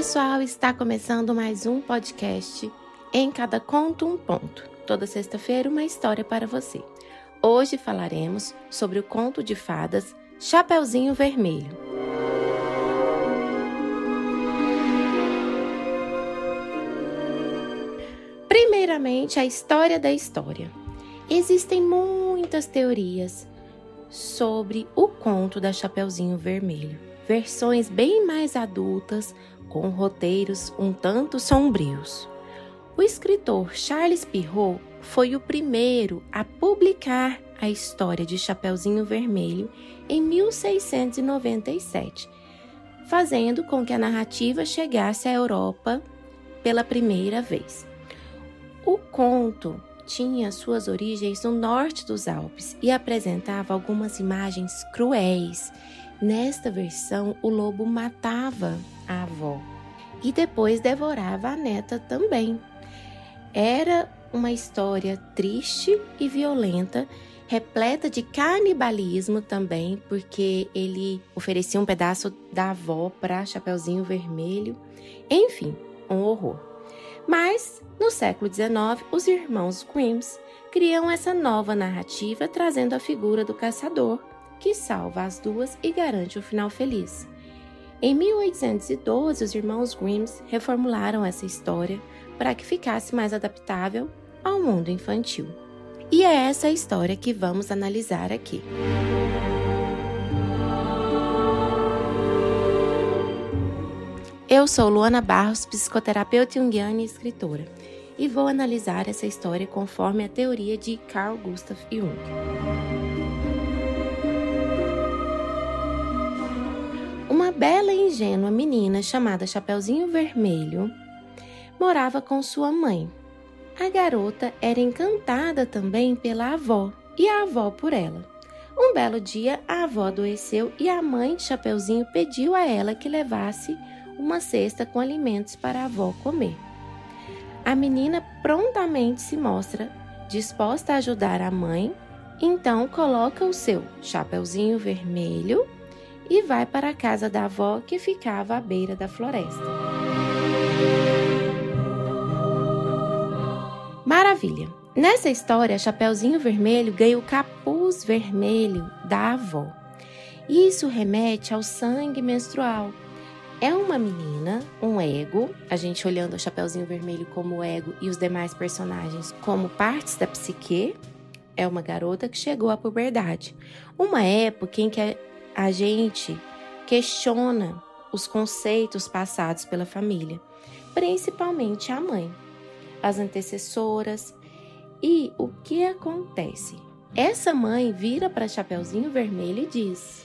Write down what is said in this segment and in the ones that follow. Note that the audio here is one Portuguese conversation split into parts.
Pessoal, está começando mais um podcast Em Cada Conto um Ponto. Toda sexta-feira, uma história para você. Hoje falaremos sobre o conto de fadas Chapeuzinho Vermelho. Primeiramente, a história da história. Existem muitas teorias sobre o conto da Chapeuzinho Vermelho, versões bem mais adultas, com roteiros um tanto sombrios. O escritor Charles Perrault foi o primeiro a publicar a história de Chapeuzinho Vermelho em 1697, fazendo com que a narrativa chegasse à Europa pela primeira vez. O conto tinha suas origens no norte dos Alpes e apresentava algumas imagens cruéis. Nesta versão, o lobo matava a avó e depois devorava a neta também. Era uma história triste e violenta, repleta de canibalismo também, porque ele oferecia um pedaço da avó para Chapeuzinho Vermelho. Enfim, um horror. Mas, no século XIX, os irmãos Grimms criam essa nova narrativa trazendo a figura do caçador, que salva as duas e garante o final feliz. Em 1812, os irmãos Grimms reformularam essa história para que ficasse mais adaptável ao mundo infantil. E é essa a história que vamos analisar aqui. Eu sou Luana Barros, psicoterapeuta junguiana e escritora, e vou analisar essa história conforme a teoria de Carl Gustav Jung. Uma bela e ingênua menina chamada Chapeuzinho Vermelho morava com sua mãe. A garota era encantada também pela avó e a avó por ela. Um belo dia, a avó adoeceu e a mãe de Chapeuzinho pediu a ela que levasse uma cesta com alimentos para a avó comer. A menina prontamente se mostra disposta a ajudar a mãe, então coloca o seu chapeuzinho vermelho e vai para a casa da avó que ficava à beira da floresta. Maravilha! Nessa história, Chapeuzinho Vermelho ganha o capuz vermelho da avó. Isso remete ao sangue menstrual, é uma menina, um ego, a gente olhando o Chapeuzinho Vermelho como ego e os demais personagens como partes da psique, é uma garota que chegou à puberdade. Uma época em que a gente questiona os conceitos passados pela família, principalmente a mãe, as antecessoras. E o que acontece? Essa mãe vira para Chapeuzinho Vermelho e diz: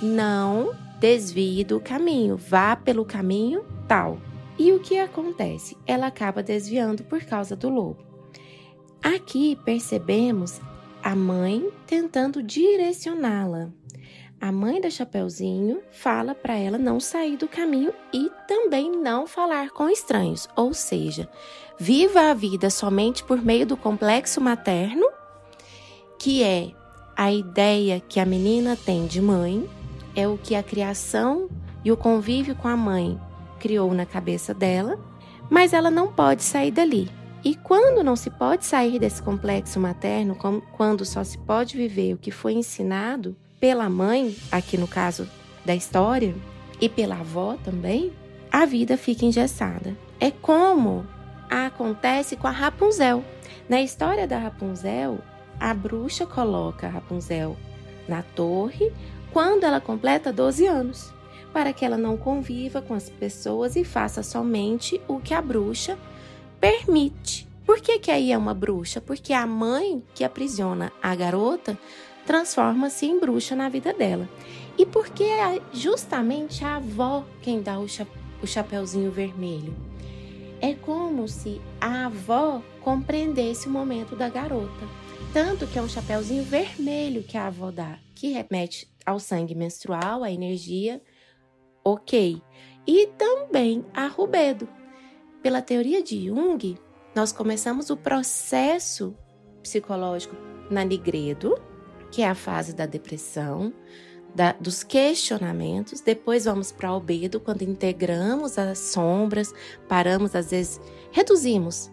Não desvie do caminho, vá pelo caminho tal. E o que acontece? Ela acaba desviando por causa do lobo. Aqui percebemos a mãe tentando direcioná-la. A mãe da Chapeuzinho fala para ela não sair do caminho e também não falar com estranhos, ou seja, viva a vida somente por meio do complexo materno, que é a ideia que a menina tem de mãe, é o que a criação e o convívio com a mãe criou na cabeça dela, mas ela não pode sair dali. E quando não se pode sair desse complexo materno, quando só se pode viver o que foi ensinado pela mãe, aqui no caso da história, e pela avó também, a vida fica engessada. É como acontece com a Rapunzel. Na história da Rapunzel, a bruxa coloca a Rapunzel na torre quando ela completa 12 anos, para que ela não conviva com as pessoas e faça somente o que a bruxa permite. Por que, que aí é uma bruxa? Porque a mãe que aprisiona a garota transforma-se em bruxa na vida dela. E porque é justamente a avó quem dá o, cha o chapeuzinho vermelho. É como se a avó compreendesse o momento da garota. Tanto que é um chapeuzinho vermelho que a avó dá, que remete ao sangue menstrual, à energia, ok. E também a rubedo. Pela teoria de Jung, nós começamos o processo psicológico na nigredo, que é a fase da depressão, da, dos questionamentos, depois vamos para o albedo, quando integramos as sombras, paramos, às vezes reduzimos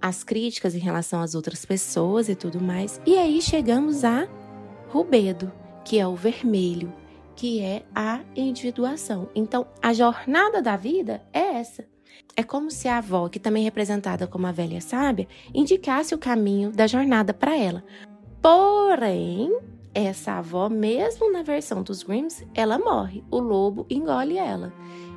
as críticas em relação às outras pessoas e tudo mais, e aí chegamos a rubedo, que é o vermelho, que é a individuação. Então, a jornada da vida é essa. É como se a avó, que também é representada como a velha sábia, indicasse o caminho da jornada para ela. Porém, essa avó, mesmo na versão dos Grimms, ela morre. O lobo engole ela.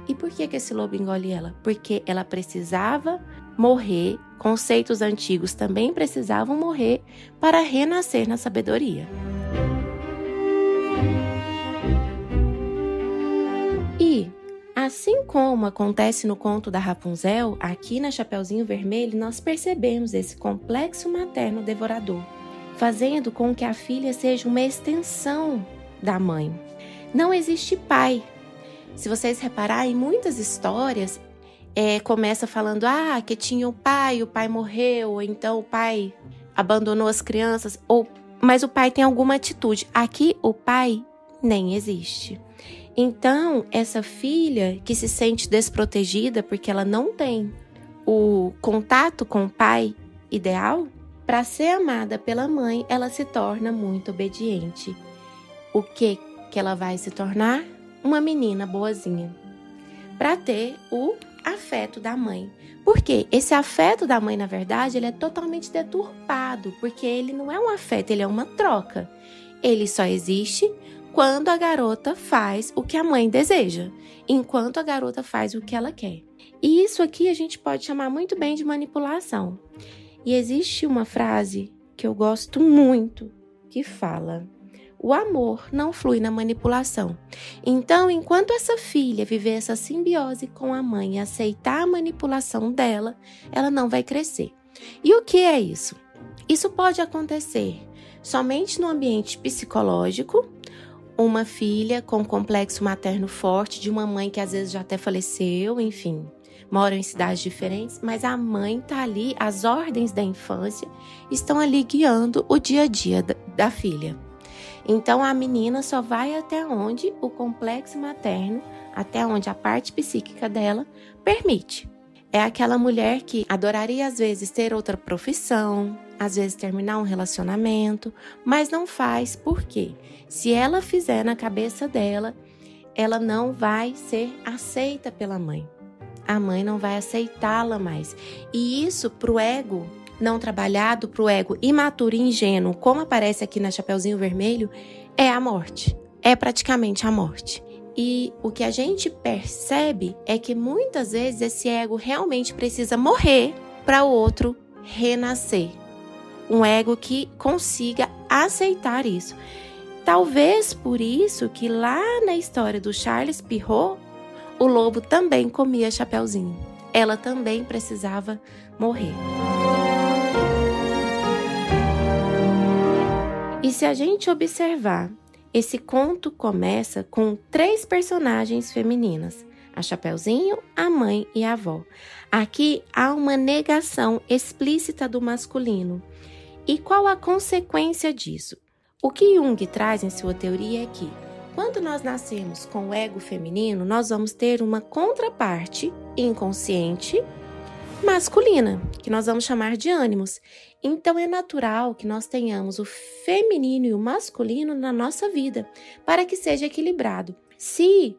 E por que, que esse lobo engole ela? Porque ela precisava morrer, conceitos antigos também precisavam morrer para renascer na sabedoria. E, assim como acontece no conto da Rapunzel, aqui na Chapeuzinho Vermelho nós percebemos esse complexo materno devorador fazendo com que a filha seja uma extensão da mãe. Não existe pai. Se vocês repararem, muitas histórias é, começa falando ah que tinha o pai, o pai morreu, ou então o pai abandonou as crianças, ou mas o pai tem alguma atitude. Aqui o pai nem existe. Então, essa filha que se sente desprotegida porque ela não tem o contato com o pai ideal, para ser amada pela mãe, ela se torna muito obediente. O que que ela vai se tornar? Uma menina boazinha. Para ter o afeto da mãe. Porque esse afeto da mãe, na verdade, ele é totalmente deturpado, porque ele não é um afeto, ele é uma troca. Ele só existe quando a garota faz o que a mãe deseja, enquanto a garota faz o que ela quer. E isso aqui a gente pode chamar muito bem de manipulação. E existe uma frase que eu gosto muito que fala: o amor não flui na manipulação. Então, enquanto essa filha viver essa simbiose com a mãe e aceitar a manipulação dela, ela não vai crescer. E o que é isso? Isso pode acontecer somente no ambiente psicológico, uma filha com complexo materno forte de uma mãe que às vezes já até faleceu, enfim, moram em cidades diferentes, mas a mãe está ali, as ordens da infância estão ali guiando o dia a dia da, da filha. Então a menina só vai até onde o complexo materno, até onde a parte psíquica dela permite. É aquela mulher que adoraria às vezes ter outra profissão, às vezes terminar um relacionamento, mas não faz porque se ela fizer na cabeça dela, ela não vai ser aceita pela mãe a mãe não vai aceitá-la mais. E isso pro ego não trabalhado, pro ego imaturo e ingênuo, como aparece aqui na Chapeuzinho Vermelho, é a morte. É praticamente a morte. E o que a gente percebe é que muitas vezes esse ego realmente precisa morrer para o outro renascer. Um ego que consiga aceitar isso. Talvez por isso que lá na história do Charles Pirrot, o lobo também comia Chapeuzinho. Ela também precisava morrer. E se a gente observar, esse conto começa com três personagens femininas: a Chapeuzinho, a mãe e a avó. Aqui há uma negação explícita do masculino. E qual a consequência disso? O que Jung traz em sua teoria é que quando nós nascemos com o ego feminino, nós vamos ter uma contraparte inconsciente masculina, que nós vamos chamar de ânimos. Então é natural que nós tenhamos o feminino e o masculino na nossa vida, para que seja equilibrado. Se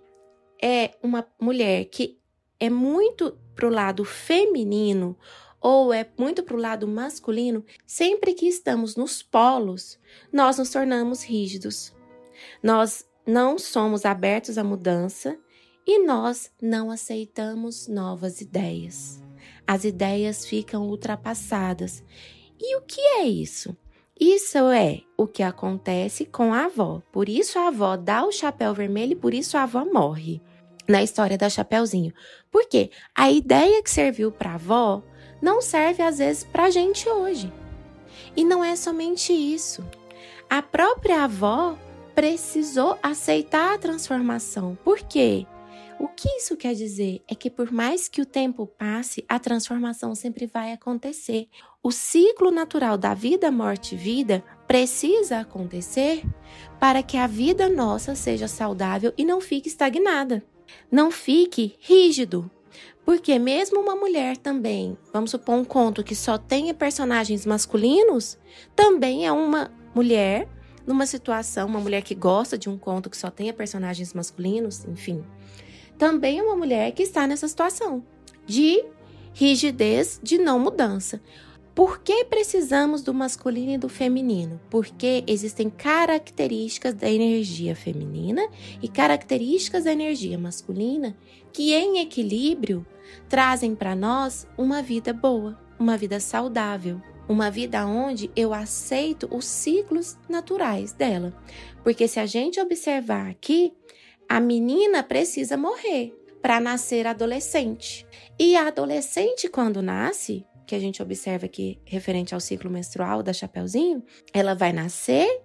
é uma mulher que é muito pro lado feminino ou é muito pro lado masculino, sempre que estamos nos polos, nós nos tornamos rígidos. Nós não somos abertos à mudança e nós não aceitamos novas ideias. As ideias ficam ultrapassadas. E o que é isso? Isso é o que acontece com a avó. Por isso a avó dá o chapéu vermelho e por isso a avó morre na história da Chapeuzinho. Porque a ideia que serviu para a avó não serve às vezes para a gente hoje. E não é somente isso. A própria avó precisou aceitar a transformação. Por quê? O que isso quer dizer é que, por mais que o tempo passe, a transformação sempre vai acontecer. O ciclo natural da vida, morte e vida precisa acontecer para que a vida nossa seja saudável e não fique estagnada. Não fique rígido. Porque mesmo uma mulher também, vamos supor um conto que só tenha personagens masculinos, também é uma mulher numa situação, uma mulher que gosta de um conto que só tenha personagens masculinos, enfim. Também é uma mulher que está nessa situação de rigidez, de não mudança. Por que precisamos do masculino e do feminino? Porque existem características da energia feminina e características da energia masculina que, em equilíbrio, trazem para nós uma vida boa, uma vida saudável, uma vida onde eu aceito os ciclos naturais dela. Porque se a gente observar aqui, a menina precisa morrer para nascer adolescente. E a adolescente, quando nasce, que a gente observa aqui referente ao ciclo menstrual da Chapeuzinho, ela vai nascer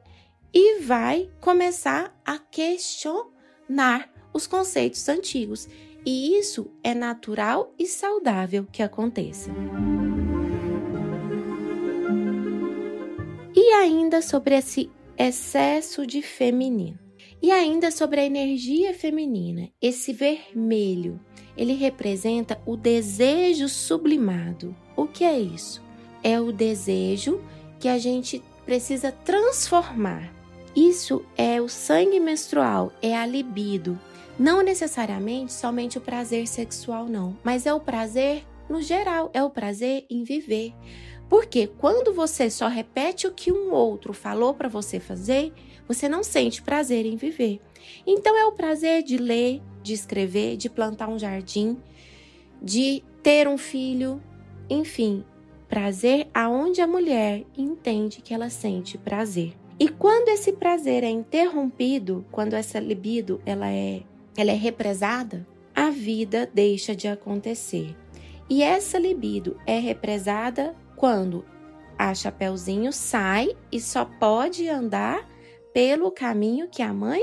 e vai começar a questionar os conceitos antigos. E isso é natural e saudável que aconteça. Ainda sobre esse excesso de feminino. E ainda sobre a energia feminina, esse vermelho, ele representa o desejo sublimado. O que é isso? É o desejo que a gente precisa transformar. Isso é o sangue menstrual, é a libido. Não necessariamente somente o prazer sexual, não, mas é o prazer no geral, é o prazer em viver. Porque quando você só repete o que um outro falou para você fazer, você não sente prazer em viver. Então é o prazer de ler, de escrever, de plantar um jardim, de ter um filho, enfim, prazer aonde a mulher entende que ela sente prazer. E quando esse prazer é interrompido, quando essa libido ela é, ela é represada, a vida deixa de acontecer. E essa libido é represada quando a Chapeuzinho sai e só pode andar pelo caminho que a mãe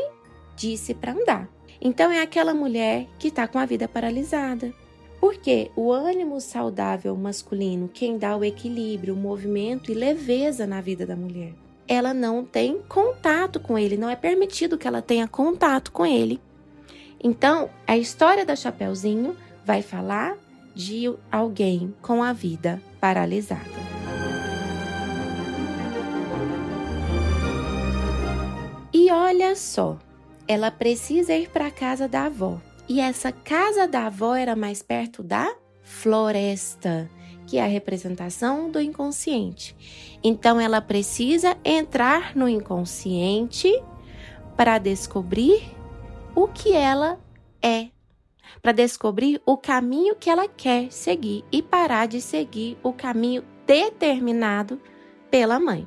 disse para andar. Então é aquela mulher que está com a vida paralisada. Porque o ânimo saudável masculino, quem dá o equilíbrio, o movimento e leveza na vida da mulher, ela não tem contato com ele, não é permitido que ela tenha contato com ele. Então, a história da Chapeuzinho vai falar de alguém com a vida paralisada. E olha só, ela precisa ir para a casa da avó. E essa casa da avó era mais perto da floresta, que é a representação do inconsciente. Então ela precisa entrar no inconsciente para descobrir o que ela é para descobrir o caminho que ela quer seguir e parar de seguir o caminho determinado pela mãe.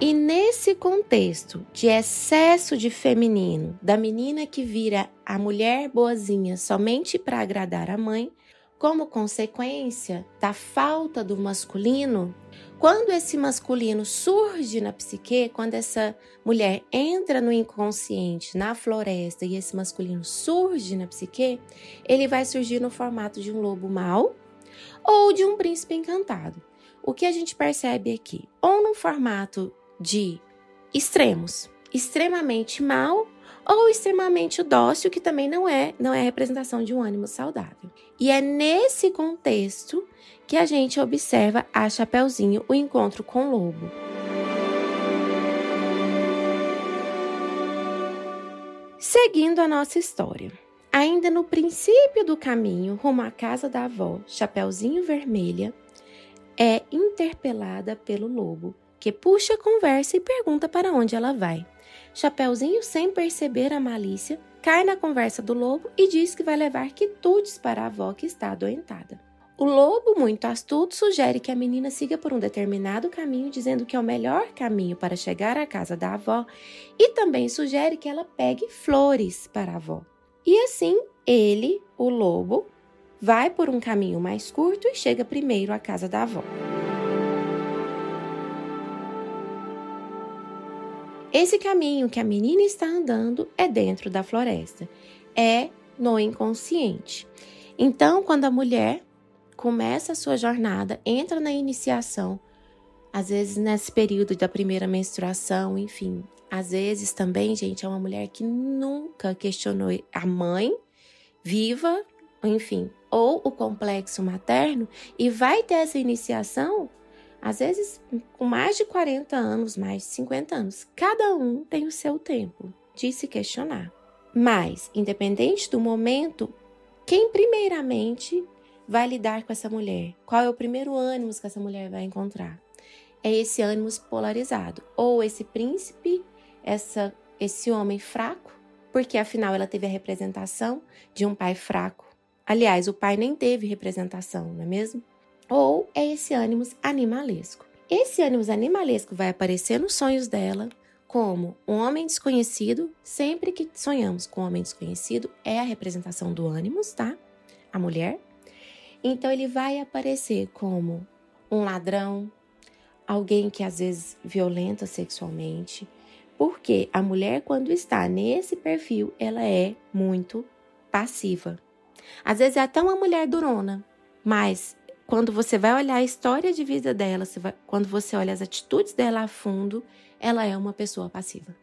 E nesse contexto de excesso de feminino, da menina que vira a mulher boazinha somente para agradar a mãe, como consequência da falta do masculino, quando esse masculino surge na psique, quando essa mulher entra no inconsciente, na floresta, e esse masculino surge na psique, ele vai surgir no formato de um lobo mau ou de um príncipe encantado. O que a gente percebe aqui? Ou no formato de extremos, extremamente mal ou extremamente dócil, que também não é, não é representação de um ânimo saudável. E é nesse contexto que a gente observa a Chapeuzinho o encontro com o lobo. Seguindo a nossa história. Ainda no princípio do caminho rumo à casa da avó, Chapeuzinho Vermelha é interpelada pelo lobo, que puxa a conversa e pergunta para onde ela vai. Chapeuzinho, sem perceber a malícia, cai na conversa do lobo e diz que vai levar quitutes para a avó que está adoentada. O lobo, muito astuto, sugere que a menina siga por um determinado caminho, dizendo que é o melhor caminho para chegar à casa da avó, e também sugere que ela pegue flores para a avó. E assim, ele, o lobo, vai por um caminho mais curto e chega primeiro à casa da avó. Esse caminho que a menina está andando é dentro da floresta, é no inconsciente. Então, quando a mulher começa a sua jornada, entra na iniciação, às vezes nesse período da primeira menstruação, enfim. Às vezes também, gente, é uma mulher que nunca questionou a mãe viva, enfim, ou o complexo materno e vai ter essa iniciação, às vezes com mais de 40 anos, mais de 50 anos. Cada um tem o seu tempo de se questionar. Mas, independente do momento, quem primeiramente vai lidar com essa mulher? Qual é o primeiro ânimo que essa mulher vai encontrar? É esse ânimo polarizado, ou esse príncipe, essa esse homem fraco, porque afinal ela teve a representação de um pai fraco. Aliás, o pai nem teve representação, não é mesmo? Ou é esse ânimo animalesco. Esse ânimo animalesco vai aparecer nos sonhos dela, como um homem desconhecido, sempre que sonhamos com um homem desconhecido, é a representação do ânimos, tá? A mulher. Então ele vai aparecer como um ladrão, alguém que às vezes violenta sexualmente, porque a mulher quando está nesse perfil, ela é muito passiva. Às vezes é até uma mulher durona, mas quando você vai olhar a história de vida dela, vai, quando você olha as atitudes dela a fundo, ela é uma pessoa passiva.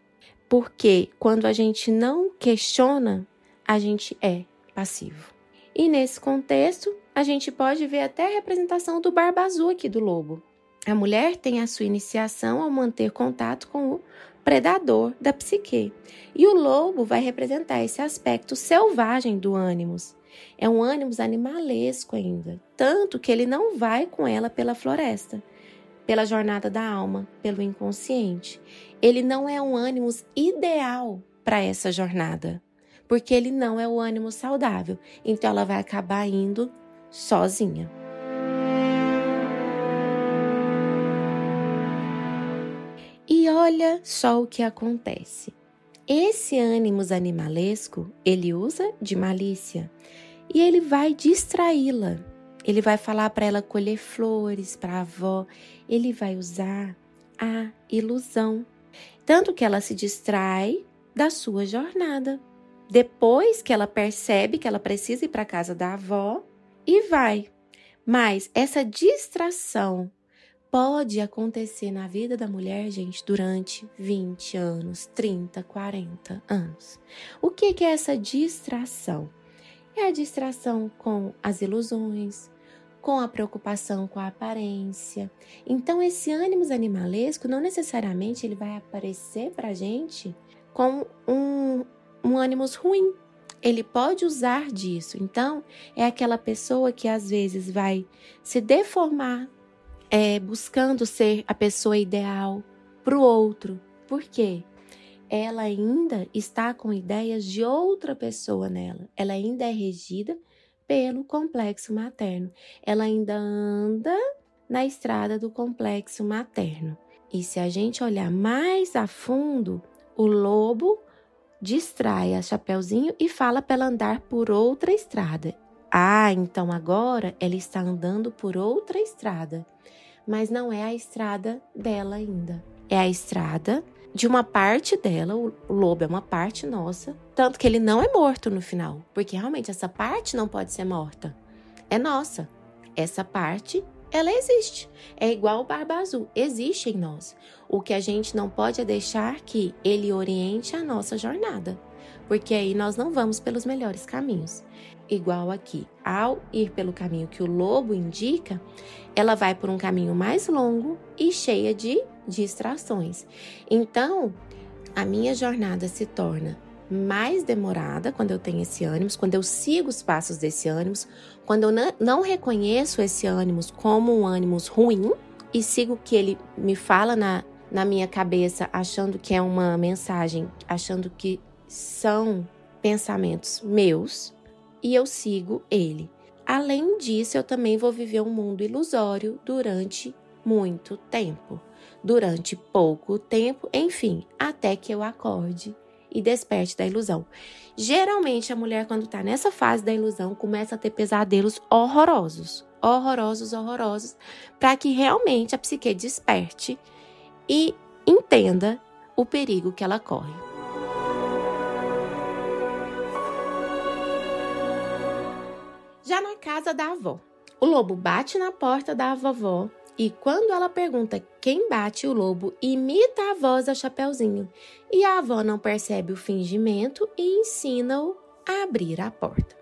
Porque quando a gente não questiona, a gente é passivo. E nesse contexto, a gente pode ver até a representação do barba azul aqui do lobo. A mulher tem a sua iniciação ao manter contato com o predador da psique. E o lobo vai representar esse aspecto selvagem do ânimos. É um ânimos animalesco ainda, tanto que ele não vai com ela pela floresta pela jornada da alma, pelo inconsciente. Ele não é um ânimo ideal para essa jornada, porque ele não é o ânimo saudável. Então ela vai acabar indo sozinha. E olha só o que acontece. Esse ânimos animalesco, ele usa de malícia e ele vai distraí-la ele vai falar para ela colher flores para a avó. Ele vai usar a ilusão. Tanto que ela se distrai da sua jornada. Depois que ela percebe que ela precisa ir para casa da avó e vai. Mas essa distração pode acontecer na vida da mulher, gente, durante 20 anos, 30, 40 anos. O que é essa distração? É a distração com as ilusões, com a preocupação com a aparência. Então, esse ânimo animalesco não necessariamente ele vai aparecer para gente com um, um ânimo ruim. Ele pode usar disso. Então, é aquela pessoa que às vezes vai se deformar, é, buscando ser a pessoa ideal para o outro. Por quê? Ela ainda está com ideias de outra pessoa nela. Ela ainda é regida pelo complexo materno. Ela ainda anda na estrada do complexo materno. E se a gente olhar mais a fundo, o lobo distrai a Chapeuzinho e fala para ela andar por outra estrada. Ah, então agora ela está andando por outra estrada, mas não é a estrada dela ainda. É a estrada de uma parte dela, o lobo é uma parte nossa, tanto que ele não é morto no final, porque realmente essa parte não pode ser morta. É nossa. Essa parte, ela existe. É igual o barba azul, existe em nós. O que a gente não pode é deixar que ele oriente a nossa jornada, porque aí nós não vamos pelos melhores caminhos. Igual aqui, ao ir pelo caminho que o lobo indica, ela vai por um caminho mais longo e cheia de distrações. Então, a minha jornada se torna mais demorada quando eu tenho esse ânimo, quando eu sigo os passos desse ânimo, quando eu não reconheço esse ânimo como um ânimo ruim e sigo o que ele me fala na, na minha cabeça, achando que é uma mensagem, achando que são pensamentos meus, e eu sigo ele. Além disso, eu também vou viver um mundo ilusório durante muito tempo durante pouco tempo, enfim, até que eu acorde e desperte da ilusão. Geralmente, a mulher, quando está nessa fase da ilusão, começa a ter pesadelos horrorosos, horrorosos, horrorosos, para que realmente a psique desperte e entenda o perigo que ela corre. Já na casa da avó. O lobo bate na porta da vovó e quando ela pergunta quem bate, o lobo imita a voz da Chapeuzinho. E a avó não percebe o fingimento e ensina-o a abrir a porta.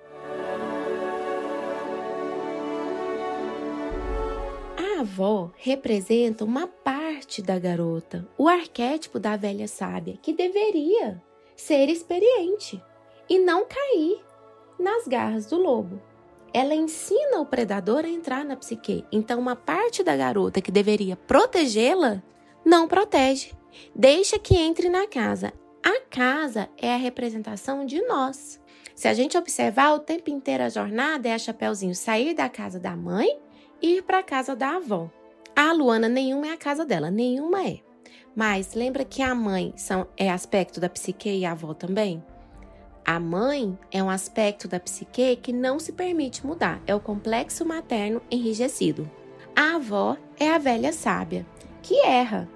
A avó representa uma parte da garota, o arquétipo da velha sábia, que deveria ser experiente e não cair nas garras do lobo. Ela ensina o predador a entrar na psique. Então, uma parte da garota que deveria protegê-la não protege. Deixa que entre na casa. A casa é a representação de nós. Se a gente observar o tempo inteiro a jornada, é a Chapeuzinho sair da casa da mãe e ir para a casa da avó. A Luana nenhuma é a casa dela, nenhuma é. Mas lembra que a mãe são, é aspecto da psique e a avó também? A mãe é um aspecto da psique que não se permite mudar, é o complexo materno enrijecido. A avó é a velha sábia, que erra,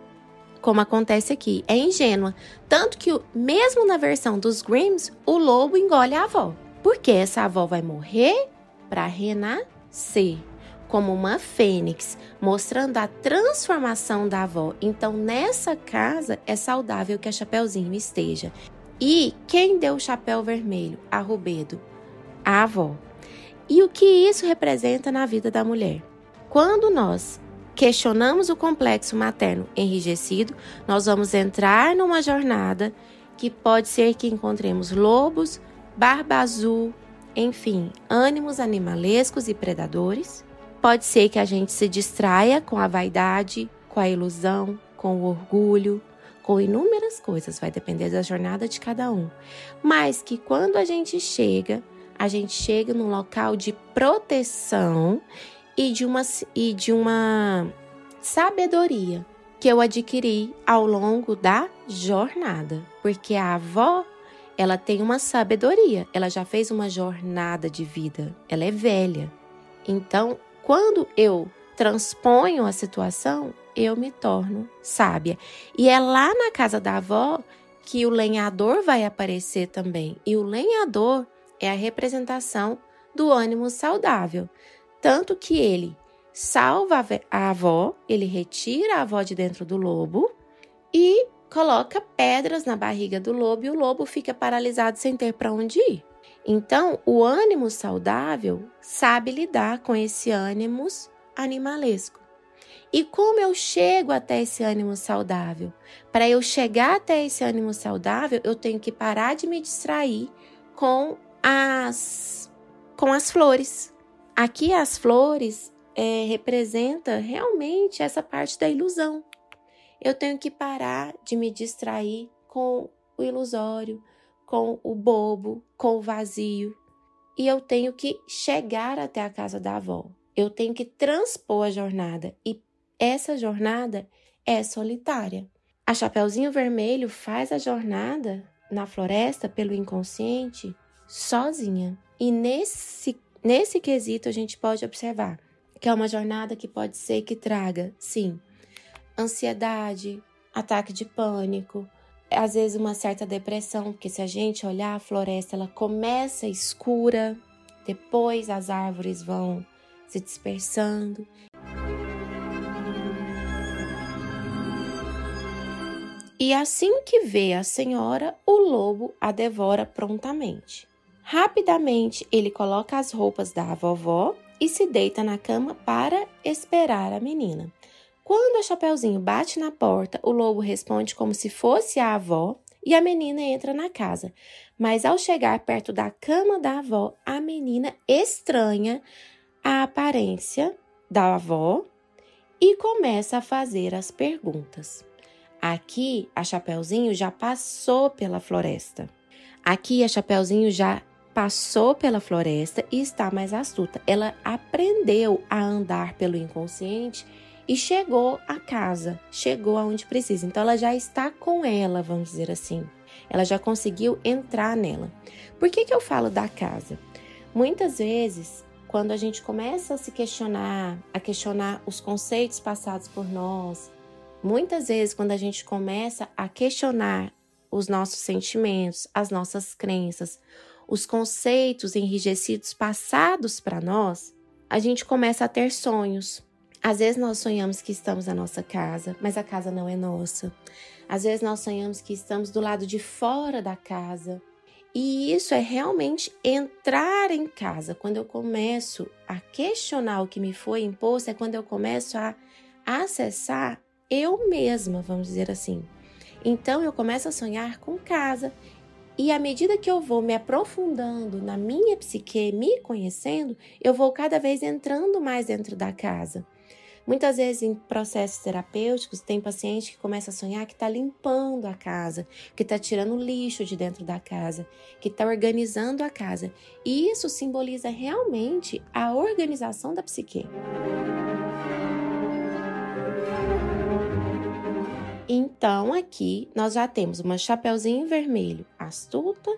como acontece aqui, é ingênua, tanto que mesmo na versão dos Grimms, o lobo engole a avó. Porque essa avó vai morrer para renascer como uma fênix, mostrando a transformação da avó. Então, nessa casa é saudável que a Chapeuzinho esteja. E quem deu o chapéu vermelho a Rubedo? A avó. E o que isso representa na vida da mulher? Quando nós questionamos o complexo materno enrijecido, nós vamos entrar numa jornada que pode ser que encontremos lobos, barba azul, enfim, ânimos animalescos e predadores. Pode ser que a gente se distraia com a vaidade, com a ilusão, com o orgulho, com inúmeras coisas, vai depender da jornada de cada um. Mas que quando a gente chega, a gente chega num local de proteção e de uma, e de uma sabedoria que eu adquiri ao longo da jornada. Porque a avó, ela tem uma sabedoria, ela já fez uma jornada de vida, ela é velha. Então, quando eu transponho a situação, eu me torno sábia. E é lá na casa da avó que o lenhador vai aparecer também. E o lenhador é a representação do ânimo saudável. Tanto que ele salva a avó, ele retira a avó de dentro do lobo e coloca pedras na barriga do lobo e o lobo fica paralisado sem ter para onde ir. Então, o ânimo saudável sabe lidar com esse ânimo animalesco. E como eu chego até esse ânimo saudável? Para eu chegar até esse ânimo saudável, eu tenho que parar de me distrair com as com as flores. Aqui as flores é, representa realmente essa parte da ilusão. Eu tenho que parar de me distrair com o ilusório, com o bobo, com o vazio. E eu tenho que chegar até a casa da avó. Eu tenho que transpor a jornada e essa jornada é solitária. A Chapeuzinho Vermelho faz a jornada na floresta pelo inconsciente sozinha. E nesse, nesse quesito a gente pode observar que é uma jornada que pode ser que traga, sim, ansiedade, ataque de pânico, às vezes uma certa depressão, porque se a gente olhar a floresta, ela começa escura, depois as árvores vão se dispersando E assim que vê a senhora, o lobo a devora prontamente. Rapidamente ele coloca as roupas da vovó e se deita na cama para esperar a menina. Quando a Chapeuzinho bate na porta, o lobo responde como se fosse a avó e a menina entra na casa. Mas ao chegar perto da cama da avó, a menina estranha a aparência da avó e começa a fazer as perguntas. Aqui a Chapeuzinho já passou pela floresta. Aqui a Chapeuzinho já passou pela floresta e está mais astuta. Ela aprendeu a andar pelo inconsciente e chegou à casa, chegou aonde precisa. Então ela já está com ela, vamos dizer assim. Ela já conseguiu entrar nela. Por que, que eu falo da casa? Muitas vezes, quando a gente começa a se questionar, a questionar os conceitos passados por nós, Muitas vezes, quando a gente começa a questionar os nossos sentimentos, as nossas crenças, os conceitos enrijecidos passados para nós, a gente começa a ter sonhos. Às vezes nós sonhamos que estamos na nossa casa, mas a casa não é nossa. Às vezes nós sonhamos que estamos do lado de fora da casa. E isso é realmente entrar em casa. Quando eu começo a questionar o que me foi imposto, é quando eu começo a acessar eu mesma, vamos dizer assim. Então eu começo a sonhar com casa. E à medida que eu vou me aprofundando na minha psique, me conhecendo, eu vou cada vez entrando mais dentro da casa. Muitas vezes em processos terapêuticos tem paciente que começa a sonhar que está limpando a casa, que está tirando lixo de dentro da casa, que está organizando a casa. E isso simboliza realmente a organização da psique. Então, aqui nós já temos uma chapeuzinho vermelho astuta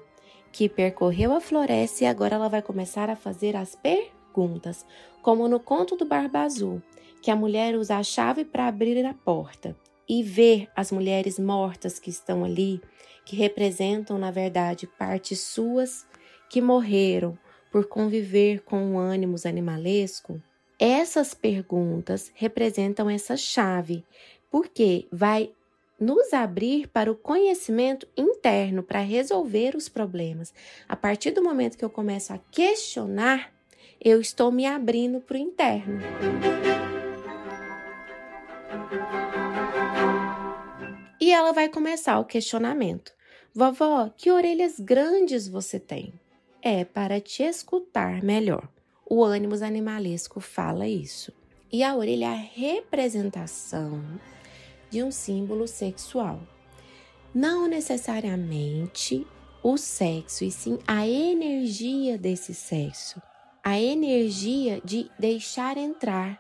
que percorreu a floresta e agora ela vai começar a fazer as perguntas, como no conto do Barba Azul que a mulher usa a chave para abrir a porta e ver as mulheres mortas que estão ali, que representam, na verdade, partes suas que morreram por conviver com o ânimos animalesco, essas perguntas representam essa chave, porque vai nos abrir para o conhecimento interno para resolver os problemas. A partir do momento que eu começo a questionar, eu estou me abrindo para o interno. E ela vai começar o questionamento: Vovó, que orelhas grandes você tem? É para te escutar melhor. O ânimos animalesco fala isso. E a orelha é a representação de um símbolo sexual. Não necessariamente o sexo, e sim a energia desse sexo. A energia de deixar entrar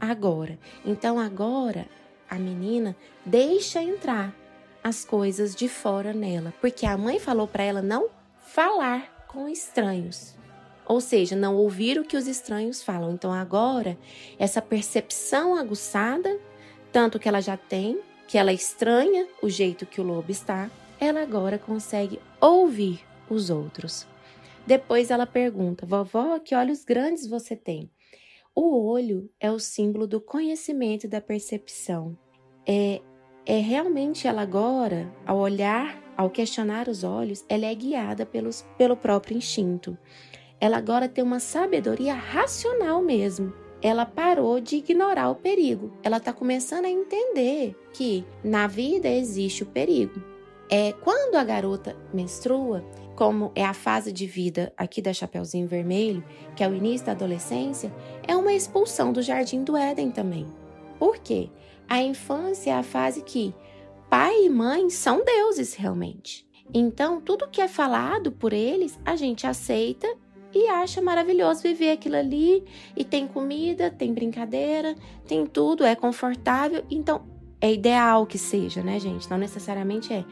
agora. Então, agora a menina deixa entrar as coisas de fora nela, porque a mãe falou para ela não falar com estranhos. Ou seja, não ouvir o que os estranhos falam. Então agora, essa percepção aguçada, tanto que ela já tem, que ela estranha o jeito que o lobo está, ela agora consegue ouvir os outros. Depois ela pergunta: Vovó, que olhos grandes você tem? O olho é o símbolo do conhecimento e da percepção. É, é realmente ela agora, ao olhar, ao questionar os olhos, ela é guiada pelos, pelo próprio instinto. Ela agora tem uma sabedoria racional mesmo. Ela parou de ignorar o perigo. Ela está começando a entender que na vida existe o perigo. É quando a garota menstrua, como é a fase de vida aqui da Chapeuzinho Vermelho, que é o início da adolescência, é uma expulsão do jardim do Éden também. Por quê? A infância é a fase que pai e mãe são deuses realmente. Então, tudo que é falado por eles, a gente aceita e acha maravilhoso viver aquilo ali. E tem comida, tem brincadeira, tem tudo, é confortável. Então, é ideal que seja, né, gente? Não necessariamente é.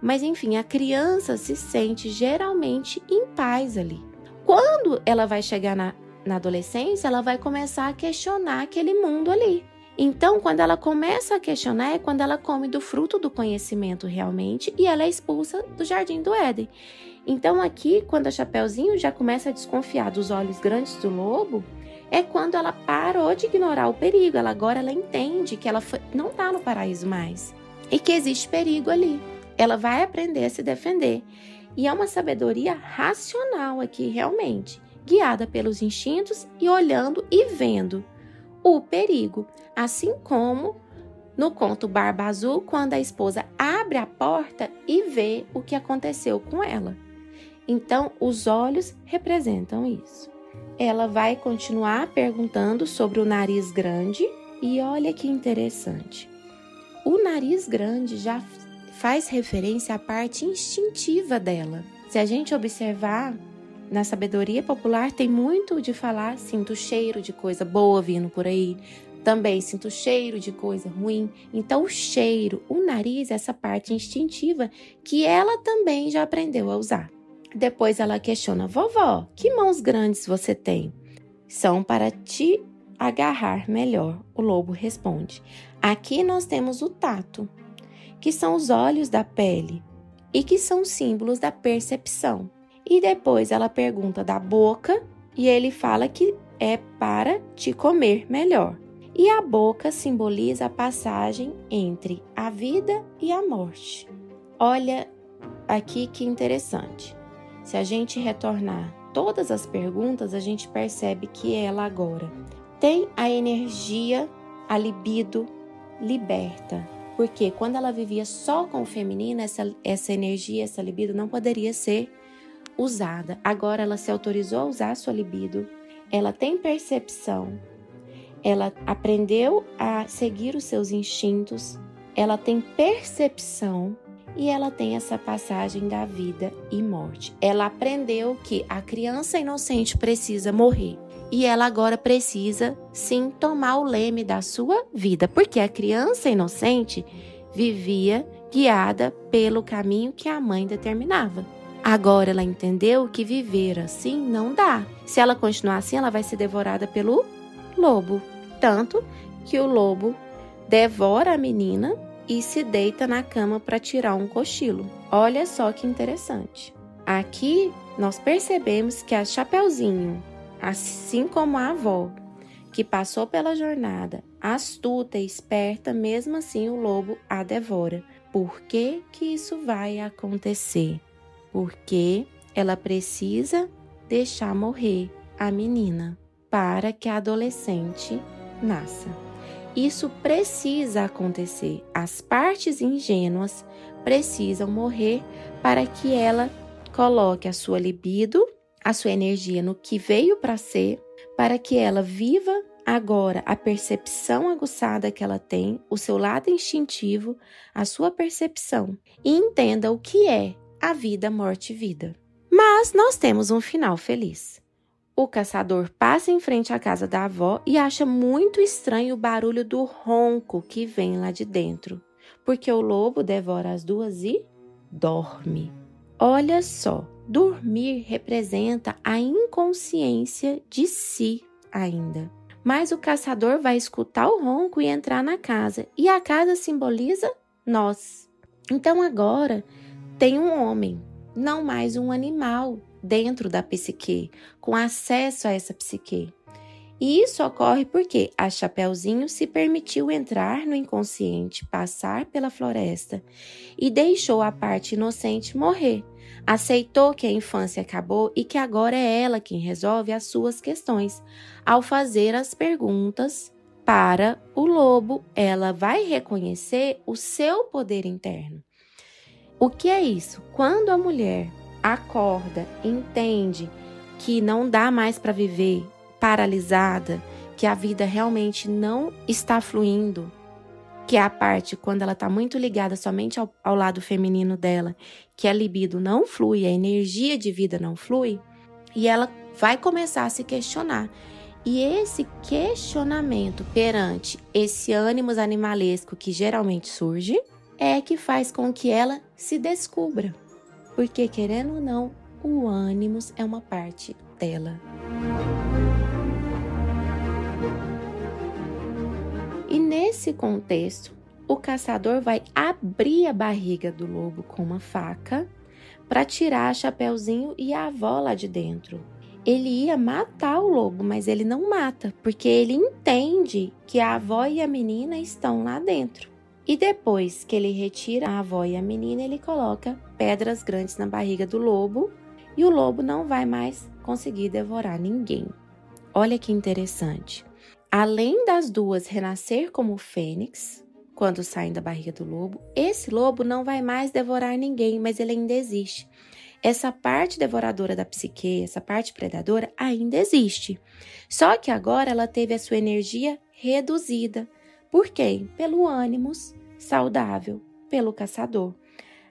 Mas enfim, a criança se sente geralmente em paz ali. Quando ela vai chegar na, na adolescência, ela vai começar a questionar aquele mundo ali. Então, quando ela começa a questionar, é quando ela come do fruto do conhecimento realmente e ela é expulsa do jardim do Éden. Então, aqui, quando a Chapeuzinho já começa a desconfiar dos olhos grandes do lobo, é quando ela parou de ignorar o perigo. Ela agora ela entende que ela foi, não está no paraíso mais e que existe perigo ali ela vai aprender a se defender. E é uma sabedoria racional aqui, realmente, guiada pelos instintos e olhando e vendo o perigo, assim como no conto Barba Azul, quando a esposa abre a porta e vê o que aconteceu com ela. Então, os olhos representam isso. Ela vai continuar perguntando sobre o nariz grande e olha que interessante. O nariz grande já faz referência à parte instintiva dela. Se a gente observar, na sabedoria popular tem muito de falar, sinto cheiro de coisa boa vindo por aí, também sinto cheiro de coisa ruim. Então, o cheiro, o nariz, essa parte instintiva que ela também já aprendeu a usar. Depois ela questiona: Vovó, que mãos grandes você tem? São para te agarrar melhor. O lobo responde: Aqui nós temos o tato que são os olhos da pele e que são símbolos da percepção. E depois ela pergunta da boca e ele fala que é para te comer melhor. E a boca simboliza a passagem entre a vida e a morte. Olha aqui que interessante. Se a gente retornar todas as perguntas, a gente percebe que ela agora tem a energia, a libido liberta. Porque quando ela vivia só com o feminino, essa, essa energia, essa libido não poderia ser usada. Agora ela se autorizou a usar a sua libido, ela tem percepção, ela aprendeu a seguir os seus instintos, ela tem percepção e ela tem essa passagem da vida e morte. Ela aprendeu que a criança inocente precisa morrer e ela agora precisa sim tomar o leme da sua vida, porque a criança inocente vivia guiada pelo caminho que a mãe determinava. Agora ela entendeu que viver assim não dá. Se ela continuar assim, ela vai ser devorada pelo lobo. Tanto que o lobo devora a menina e se deita na cama para tirar um cochilo. Olha só que interessante. Aqui nós percebemos que a Chapeuzinho, assim como a avó, que passou pela jornada, astuta e esperta, mesmo assim o lobo a devora. Por que que isso vai acontecer? Porque ela precisa deixar morrer a menina para que a adolescente nasça. Isso precisa acontecer. As partes ingênuas precisam morrer para que ela coloque a sua libido, a sua energia no que veio para ser, para que ela viva agora a percepção aguçada que ela tem, o seu lado instintivo, a sua percepção e entenda o que é a vida, morte e vida. Mas nós temos um final feliz. O caçador passa em frente à casa da avó e acha muito estranho o barulho do ronco que vem lá de dentro, porque o lobo devora as duas e dorme. Olha só, dormir representa a inconsciência de si ainda. Mas o caçador vai escutar o ronco e entrar na casa, e a casa simboliza nós. Então agora tem um homem, não mais um animal, dentro da psique, com acesso a essa psique. E isso ocorre porque a Chapeuzinho se permitiu entrar no inconsciente, passar pela floresta e deixou a parte inocente morrer. Aceitou que a infância acabou e que agora é ela quem resolve as suas questões. Ao fazer as perguntas para o lobo, ela vai reconhecer o seu poder interno. O que é isso? Quando a mulher acorda, entende que não dá mais para viver paralisada, que a vida realmente não está fluindo, que é a parte quando ela está muito ligada somente ao, ao, lado feminino dela, que a libido não flui, a energia de vida não flui, e ela vai começar a se questionar. E esse questionamento perante esse ânimo animalesco que geralmente surge é que faz com que ela se descubra porque querendo ou não, o ânimos é uma parte dela. E nesse contexto, o caçador vai abrir a barriga do lobo com uma faca para tirar a Chapeuzinho e a avó lá de dentro. Ele ia matar o lobo, mas ele não mata, porque ele entende que a avó e a menina estão lá dentro. E depois que ele retira a avó e a menina, ele coloca pedras grandes na barriga do lobo e o lobo não vai mais conseguir devorar ninguém. Olha que interessante. Além das duas renascer como fênix, quando saem da barriga do lobo, esse lobo não vai mais devorar ninguém, mas ele ainda existe. Essa parte devoradora da psique, essa parte predadora, ainda existe. Só que agora ela teve a sua energia reduzida. Por quê? Pelo ânimos saudável, pelo caçador.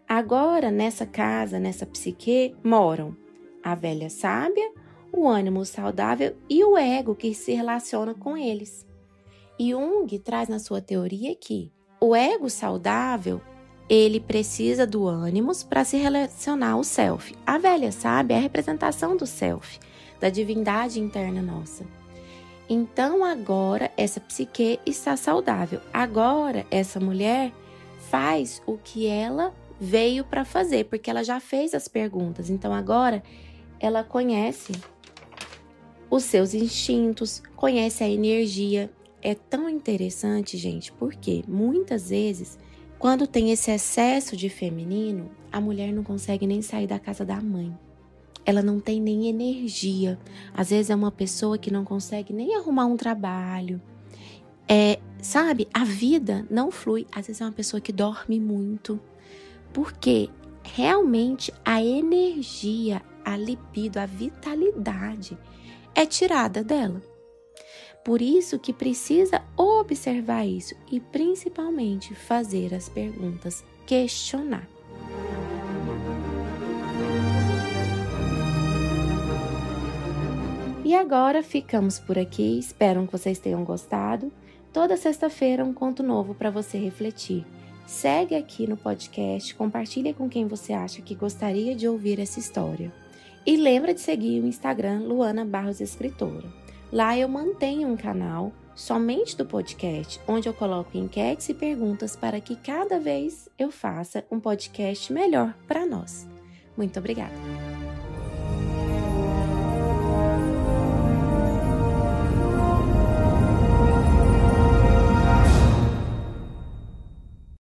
Agora, nessa casa, nessa psique, moram a velha sábia, o ânimo saudável e o ego que se relaciona com eles. Jung traz na sua teoria que o ego saudável ele precisa do ânimos para se relacionar ao self. A velha sábia é a representação do self, da divindade interna nossa. Então agora essa psique está saudável. Agora essa mulher faz o que ela veio para fazer, porque ela já fez as perguntas. Então agora ela conhece os seus instintos, conhece a energia. É tão interessante, gente, porque muitas vezes, quando tem esse excesso de feminino, a mulher não consegue nem sair da casa da mãe. Ela não tem nem energia. Às vezes é uma pessoa que não consegue nem arrumar um trabalho. É, sabe, a vida não flui. Às vezes é uma pessoa que dorme muito. Porque realmente a energia, a libido, a vitalidade é tirada dela. Por isso que precisa observar isso e principalmente fazer as perguntas, questionar. E agora ficamos por aqui, espero que vocês tenham gostado. Toda sexta-feira um conto novo para você refletir. Segue aqui no podcast, compartilha com quem você acha que gostaria de ouvir essa história. E lembra de seguir o Instagram Luana Barros Escritora. Lá eu mantenho um canal somente do podcast, onde eu coloco enquetes e perguntas para que cada vez eu faça um podcast melhor para nós. Muito obrigada!